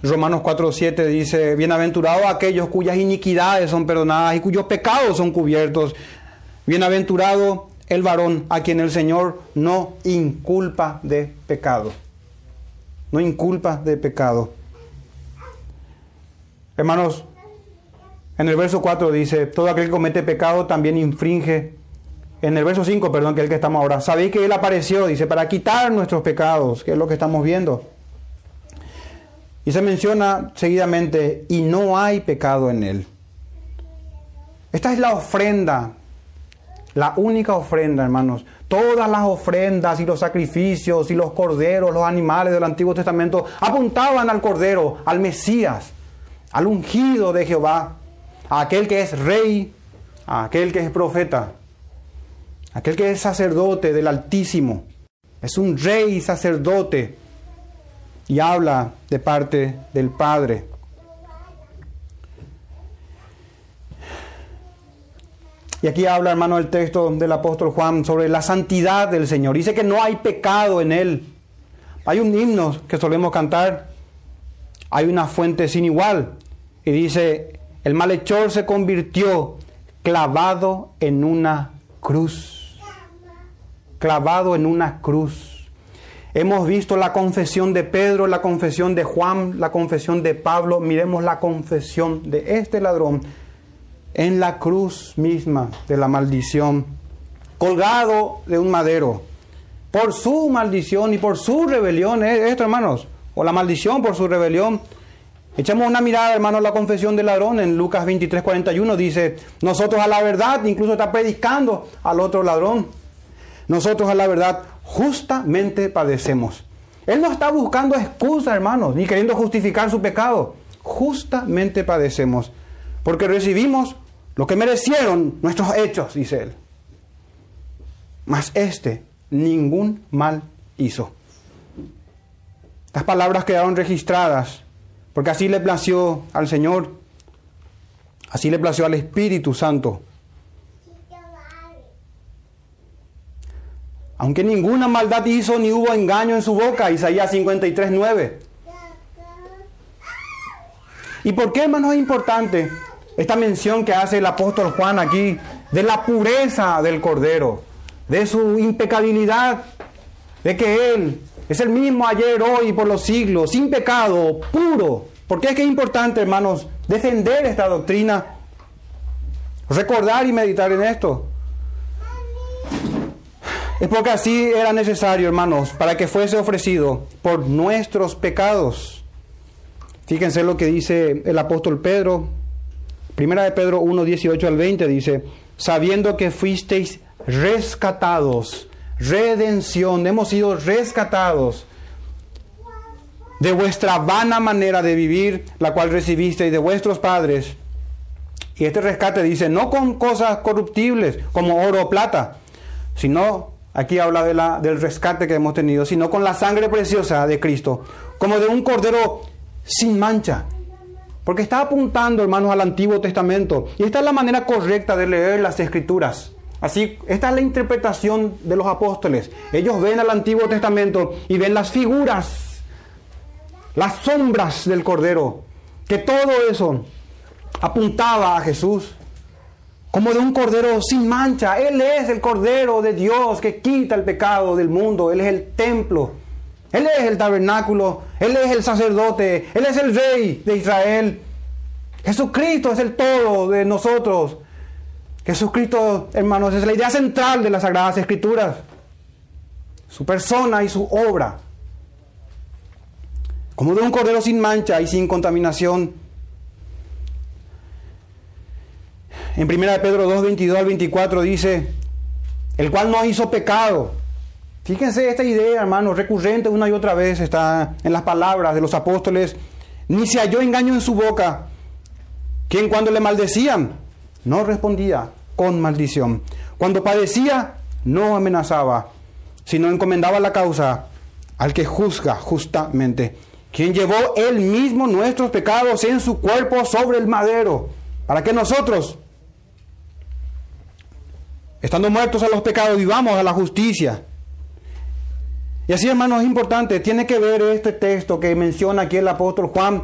Romanos 4.7 dice, bienaventurados aquellos cuyas iniquidades son perdonadas y cuyos pecados son cubiertos. Bienaventurado el varón a quien el Señor no inculpa de pecado. No inculpa de pecado. Hermanos, en el verso 4 dice, todo aquel que comete pecado también infringe. En el verso 5, perdón, que es el que estamos ahora. Sabéis que Él apareció, dice, para quitar nuestros pecados, que es lo que estamos viendo. Y se menciona seguidamente, y no hay pecado en él. Esta es la ofrenda, la única ofrenda, hermanos. Todas las ofrendas y los sacrificios y los corderos, los animales del Antiguo Testamento apuntaban al cordero, al Mesías, al ungido de Jehová, a aquel que es rey, a aquel que es profeta, aquel que es sacerdote del Altísimo. Es un rey sacerdote y habla de parte del Padre. Y aquí habla, hermano, el texto del apóstol Juan sobre la santidad del Señor. Dice que no hay pecado en Él. Hay un himno que solemos cantar. Hay una fuente sin igual. Y dice, el malhechor se convirtió clavado en una cruz. Clavado en una cruz. Hemos visto la confesión de Pedro, la confesión de Juan, la confesión de Pablo. Miremos la confesión de este ladrón en la cruz misma de la maldición, colgado de un madero, por su maldición y por su rebelión, ¿eh? esto hermanos, o la maldición por su rebelión. Echamos una mirada, hermanos, a la confesión del ladrón en Lucas 23, 41, dice, nosotros a la verdad, incluso está predicando al otro ladrón, nosotros a la verdad justamente padecemos. Él no está buscando excusa, hermanos, ni queriendo justificar su pecado. Justamente padecemos, porque recibimos lo que merecieron nuestros hechos, dice él. Mas este ningún mal hizo. Las palabras quedaron registradas, porque así le plació al Señor, así le plació al Espíritu Santo. Aunque ninguna maldad hizo ni hubo engaño en su boca, Isaías 53, 9. ¿Y por qué, hermano, es importante? esta mención que hace el apóstol Juan aquí de la pureza del Cordero, de su impecabilidad, de que Él es el mismo ayer, hoy y por los siglos, sin pecado, puro. ¿Por qué es que es importante, hermanos, defender esta doctrina? Recordar y meditar en esto. Es porque así era necesario, hermanos, para que fuese ofrecido por nuestros pecados. Fíjense lo que dice el apóstol Pedro Primera de Pedro 1, 18 al 20 dice, sabiendo que fuisteis rescatados, redención, hemos sido rescatados de vuestra vana manera de vivir, la cual recibisteis de vuestros padres. Y este rescate dice, no con cosas corruptibles como oro o plata, sino, aquí habla de la, del rescate que hemos tenido, sino con la sangre preciosa de Cristo, como de un cordero sin mancha porque está apuntando, hermanos, al Antiguo Testamento. Y esta es la manera correcta de leer las Escrituras. Así, esta es la interpretación de los apóstoles. Ellos ven al Antiguo Testamento y ven las figuras, las sombras del Cordero, que todo eso apuntaba a Jesús como de un Cordero sin mancha. Él es el Cordero de Dios que quita el pecado del mundo. Él es el templo él es el tabernáculo, Él es el sacerdote, Él es el rey de Israel. Jesucristo es el todo de nosotros. Jesucristo, hermanos, es la idea central de las Sagradas Escrituras. Su persona y su obra. Como de un cordero sin mancha y sin contaminación. En 1 Pedro 2, 22 al 24 dice, el cual no hizo pecado Fíjense esta idea, hermano, recurrente una y otra vez está en las palabras de los apóstoles. Ni se halló engaño en su boca. Quien cuando le maldecían, no respondía con maldición. Cuando padecía, no amenazaba, sino encomendaba la causa al que juzga justamente. Quien llevó él mismo nuestros pecados en su cuerpo sobre el madero, para que nosotros, estando muertos a los pecados, vivamos a la justicia. Y así, hermanos, es importante, tiene que ver este texto que menciona aquí el apóstol Juan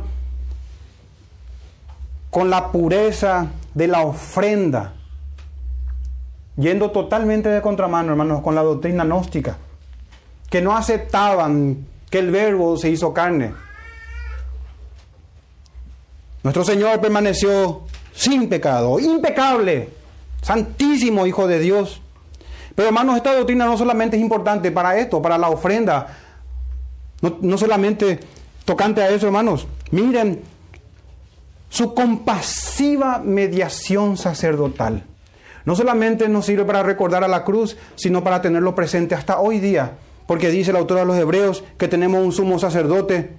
con la pureza de la ofrenda, yendo totalmente de contramano, hermanos, con la doctrina gnóstica, que no aceptaban que el verbo se hizo carne. Nuestro Señor permaneció sin pecado, impecable, santísimo Hijo de Dios. Pero hermanos, esta doctrina no solamente es importante para esto, para la ofrenda, no, solamente tocante a eso, hermanos. Miren su compasiva mediación sacerdotal. No solamente nos sirve para recordar a la cruz, sino para tenerlo presente hasta hoy día. Porque dice el autor de los Hebreos que tenemos un sumo sacerdote,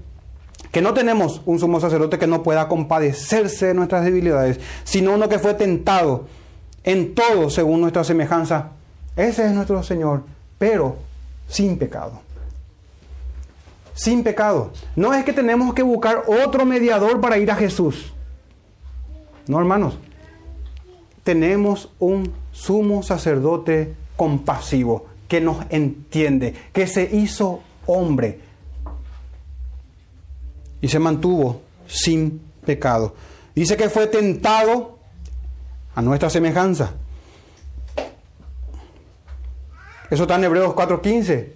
que no tenemos un sumo sacerdote que no pueda compadecerse de nuestras debilidades, sino uno que fue tentado en todo según nuestra semejanza, ese es nuestro Señor, pero sin pecado. Sin pecado. No es que tenemos que buscar otro mediador para ir a Jesús. No, hermanos. Tenemos un sumo sacerdote compasivo, que nos entiende, que se hizo hombre y se mantuvo sin pecado. Dice que fue tentado a nuestra semejanza. Eso está en Hebreos 4.15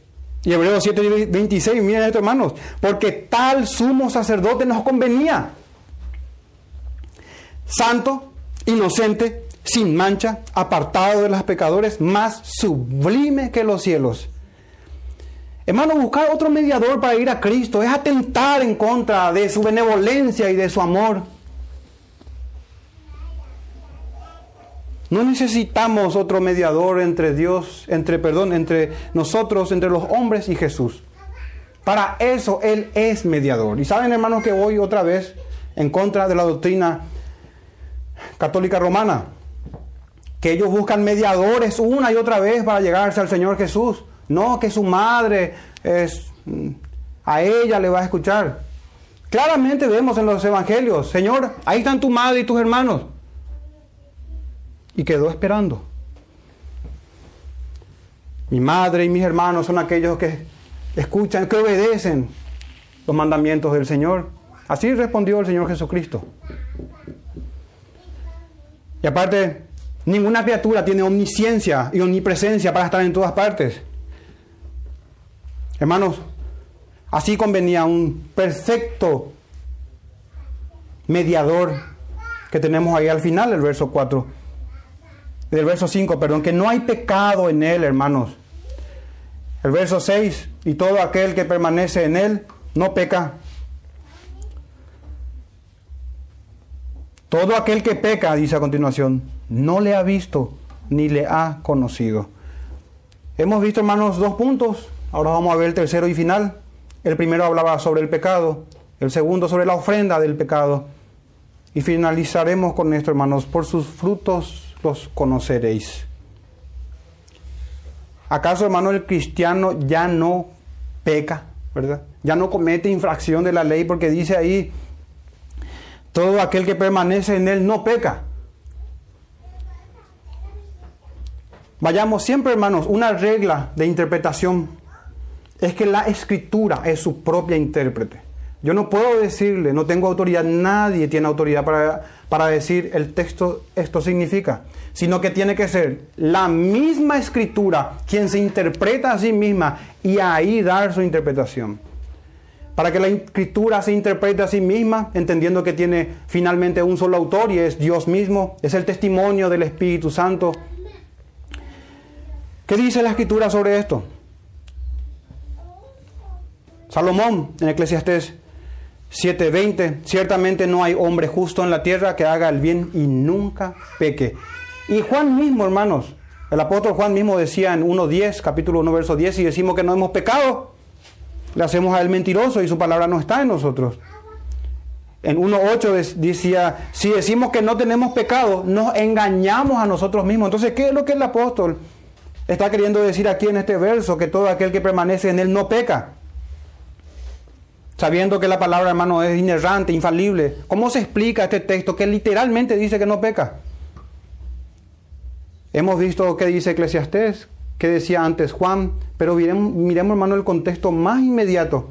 y Hebreos 7.26. Miren esto, hermanos. Porque tal sumo sacerdote nos convenía. Santo, inocente, sin mancha, apartado de los pecadores, más sublime que los cielos. Hermano, buscar otro mediador para ir a Cristo es atentar en contra de su benevolencia y de su amor. No necesitamos otro mediador entre Dios, entre perdón, entre nosotros, entre los hombres y Jesús. Para eso Él es mediador. Y saben, hermanos, que voy otra vez en contra de la doctrina católica romana, que ellos buscan mediadores una y otra vez para llegarse al Señor Jesús. No, que su madre es a ella le va a escuchar. Claramente vemos en los evangelios, Señor, ahí están tu madre y tus hermanos y quedó esperando. Mi madre y mis hermanos son aquellos que escuchan, que obedecen los mandamientos del Señor. Así respondió el Señor Jesucristo. Y aparte, ninguna criatura tiene omnisciencia y omnipresencia para estar en todas partes. Hermanos, así convenía un perfecto mediador que tenemos ahí al final del verso 4 del verso 5, perdón, que no hay pecado en él, hermanos. El verso 6, y todo aquel que permanece en él no peca. Todo aquel que peca, dice a continuación, no le ha visto ni le ha conocido. Hemos visto, hermanos, dos puntos. Ahora vamos a ver el tercero y final. El primero hablaba sobre el pecado, el segundo sobre la ofrenda del pecado. Y finalizaremos con esto, hermanos, por sus frutos los conoceréis. ¿Acaso, hermano, el cristiano ya no peca, verdad? Ya no comete infracción de la ley porque dice ahí, todo aquel que permanece en él no peca. Vayamos siempre, hermanos, una regla de interpretación es que la escritura es su propia intérprete. Yo no puedo decirle, no tengo autoridad, nadie tiene autoridad para, para decir el texto, esto significa, sino que tiene que ser la misma escritura quien se interpreta a sí misma y ahí dar su interpretación. Para que la escritura se interprete a sí misma, entendiendo que tiene finalmente un solo autor y es Dios mismo, es el testimonio del Espíritu Santo. ¿Qué dice la escritura sobre esto? Salomón en Eclesiastés 7:20, ciertamente no hay hombre justo en la tierra que haga el bien y nunca peque. Y Juan mismo, hermanos, el apóstol Juan mismo decía en 1.10, capítulo 1, verso 10, y decimos que no hemos pecado, le hacemos a él mentiroso y su palabra no está en nosotros. En 1.8 decía, si decimos que no tenemos pecado, nos engañamos a nosotros mismos. Entonces, ¿qué es lo que el apóstol está queriendo decir aquí en este verso? Que todo aquel que permanece en él no peca sabiendo que la palabra, hermano, es inerrante, infalible. ¿Cómo se explica este texto que literalmente dice que no peca? Hemos visto qué dice Eclesiastés, qué decía antes Juan, pero miremos, miremos, hermano, el contexto más inmediato.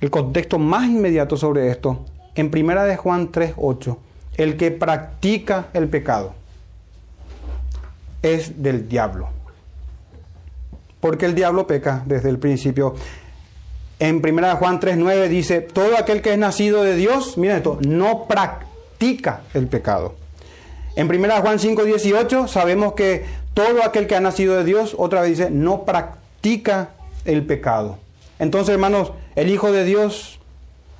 El contexto más inmediato sobre esto. En primera de Juan 3.8, el que practica el pecado es del diablo. Porque el diablo peca desde el principio. En 1 Juan 3.9 dice, todo aquel que es nacido de Dios, miren esto, no practica el pecado. En 1 Juan 5.18 sabemos que todo aquel que ha nacido de Dios, otra vez dice, no practica el pecado. Entonces, hermanos, el Hijo de Dios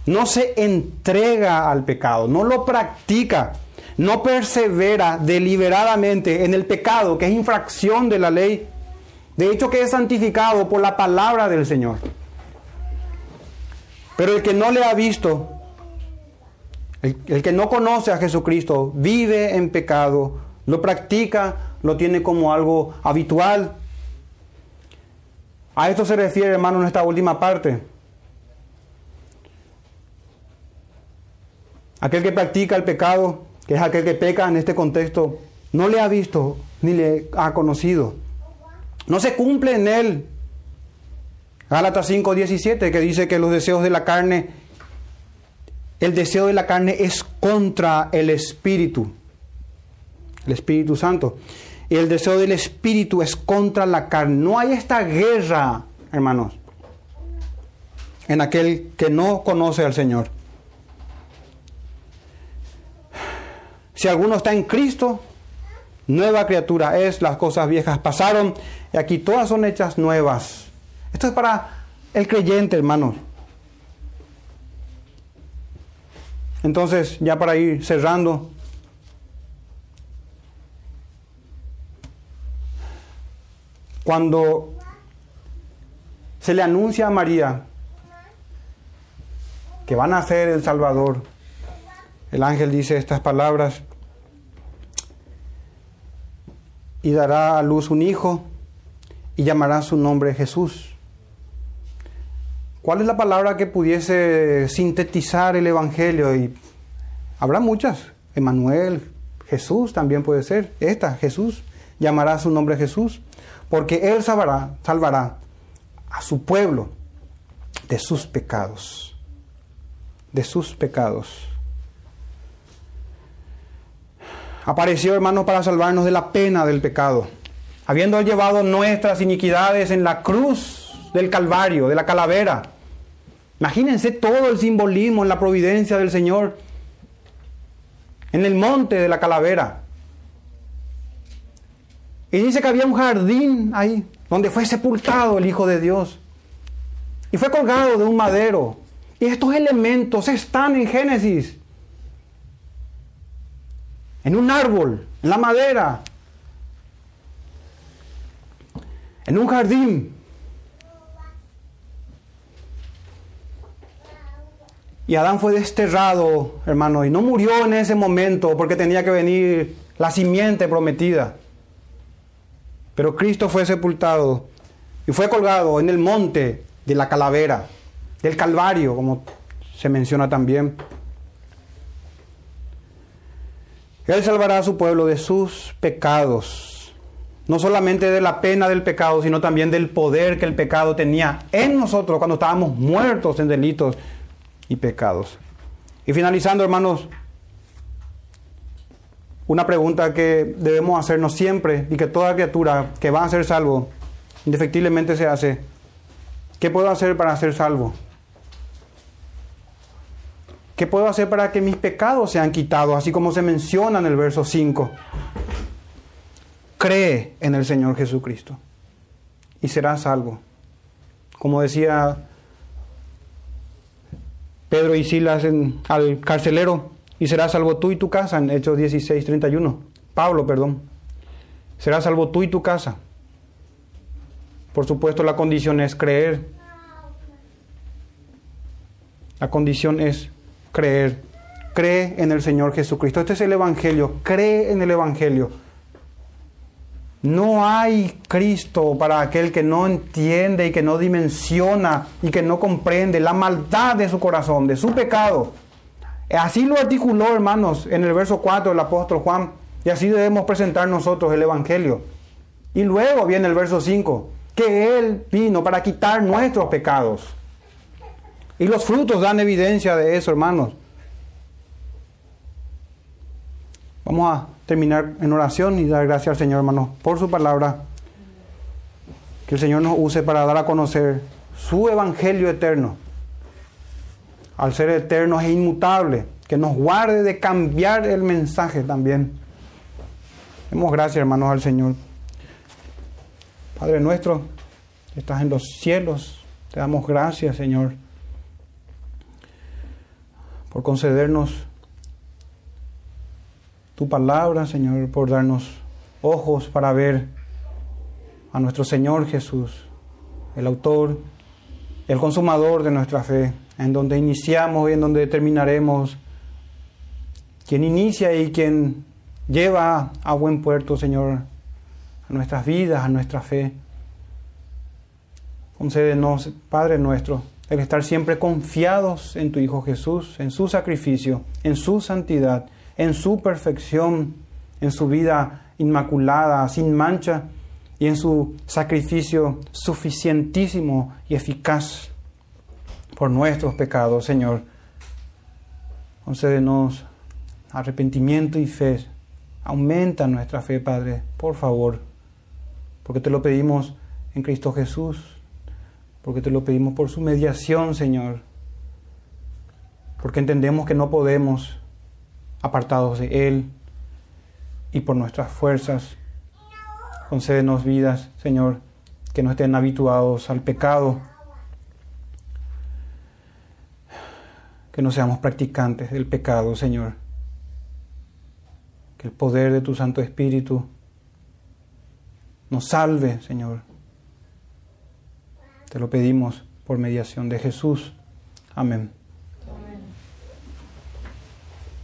no se entrega al pecado, no lo practica, no persevera deliberadamente en el pecado, que es infracción de la ley. De hecho, que es santificado por la palabra del Señor. Pero el que no le ha visto, el, que no conoce a Jesucristo, vive en pecado, lo practica, lo tiene como algo habitual. A esto se refiere, hermano, en esta última parte. Aquel que practica el pecado que es aquel que peca en este contexto, no le ha visto ni le ha conocido. No se cumple en él. Gálatas 5:17 que dice que los deseos de la carne, el deseo de la carne es contra el Espíritu, el Espíritu Santo. Y el deseo del Espíritu es contra la carne. No hay esta guerra, hermanos, en aquel que no conoce al Señor. Si alguno está en Cristo, nueva criatura es, las cosas viejas pasaron y aquí todas son hechas nuevas. Esto es para el creyente, hermanos. Entonces, ya para ir cerrando, cuando se le anuncia a María que van a ser el Salvador, el ángel dice estas palabras, y dará a luz un hijo y llamará su nombre Jesús. ¿Cuál es la palabra que pudiese sintetizar el Evangelio? Y habrá muchas. Emanuel, Jesús también puede ser. Esta, Jesús, llamará su nombre Jesús, porque Él salvará, salvará a su pueblo de sus pecados. De sus pecados. Apareció, hermano, para salvarnos de la pena del pecado, habiendo llevado nuestras iniquidades en la cruz del Calvario, de la calavera. Imagínense todo el simbolismo en la providencia del Señor, en el monte de la calavera. Y dice que había un jardín ahí, donde fue sepultado el Hijo de Dios. Y fue colgado de un madero. Y estos elementos están en Génesis en un árbol, en la madera, en un jardín. Y Adán fue desterrado, hermano, y no murió en ese momento porque tenía que venir la simiente prometida. Pero Cristo fue sepultado y fue colgado en el monte de la calavera, del Calvario, como se menciona también. Él salvará a su pueblo de sus pecados. No solamente de la pena del pecado, sino también del poder que el pecado tenía en nosotros cuando estábamos muertos en delitos y pecados. Y finalizando, hermanos, una pregunta que debemos hacernos siempre y que toda criatura que va a ser salvo, indefectiblemente se hace. ¿Qué puedo hacer para ser salvo? ¿Qué puedo hacer para que mis pecados sean quitados? Así como se menciona en el verso 5. Cree en el Señor Jesucristo y serás salvo. Como decía Pedro y Silas al carcelero, y serás salvo tú y tu casa, en Hechos 16, 31. Pablo, perdón. Serás salvo tú y tu casa. Por supuesto, la condición es creer. La condición es creer. Cree en el Señor Jesucristo. Este es el Evangelio. Cree en el Evangelio. No hay Cristo para aquel que no entiende y que no dimensiona y que no comprende la maldad de su corazón, de su pecado. Así lo articuló, hermanos, en el verso 4 del apóstol Juan. Y así debemos presentar nosotros el Evangelio. Y luego viene el verso 5, que Él vino para quitar nuestros pecados. Y los frutos dan evidencia de eso, hermanos. Vamos a terminar en oración y dar gracias al Señor, hermanos, por su palabra. Que el Señor nos use para dar a conocer su evangelio eterno. Al ser eterno e inmutable, que nos guarde de cambiar el mensaje también. Demos gracias, hermanos, al Señor. Padre nuestro, que estás en los cielos, te damos gracias, Señor por concedernos tu palabra, Señor, por darnos ojos para ver a nuestro Señor Jesús, el autor, el consumador de nuestra fe, en donde iniciamos y en donde terminaremos, quien inicia y quien lleva a buen puerto, Señor, a nuestras vidas, a nuestra fe. Concédenos, Padre nuestro, el estar siempre confiados en tu Hijo Jesús, en su sacrificio, en su santidad, en su perfección, en su vida inmaculada, sin mancha, y en su sacrificio suficientísimo y eficaz por nuestros pecados, Señor. Concédenos arrepentimiento y fe. Aumenta nuestra fe, Padre, por favor, porque te lo pedimos en Cristo Jesús, porque te lo pedimos por su mediación, Señor, porque entendemos que no podemos apartados de Él y por nuestras fuerzas. Concédenos vidas, Señor, que no estén habituados al pecado, que no seamos practicantes del pecado, Señor. Que el poder de tu Santo Espíritu nos salve, Señor. Te lo pedimos por mediación de Jesús. Amén.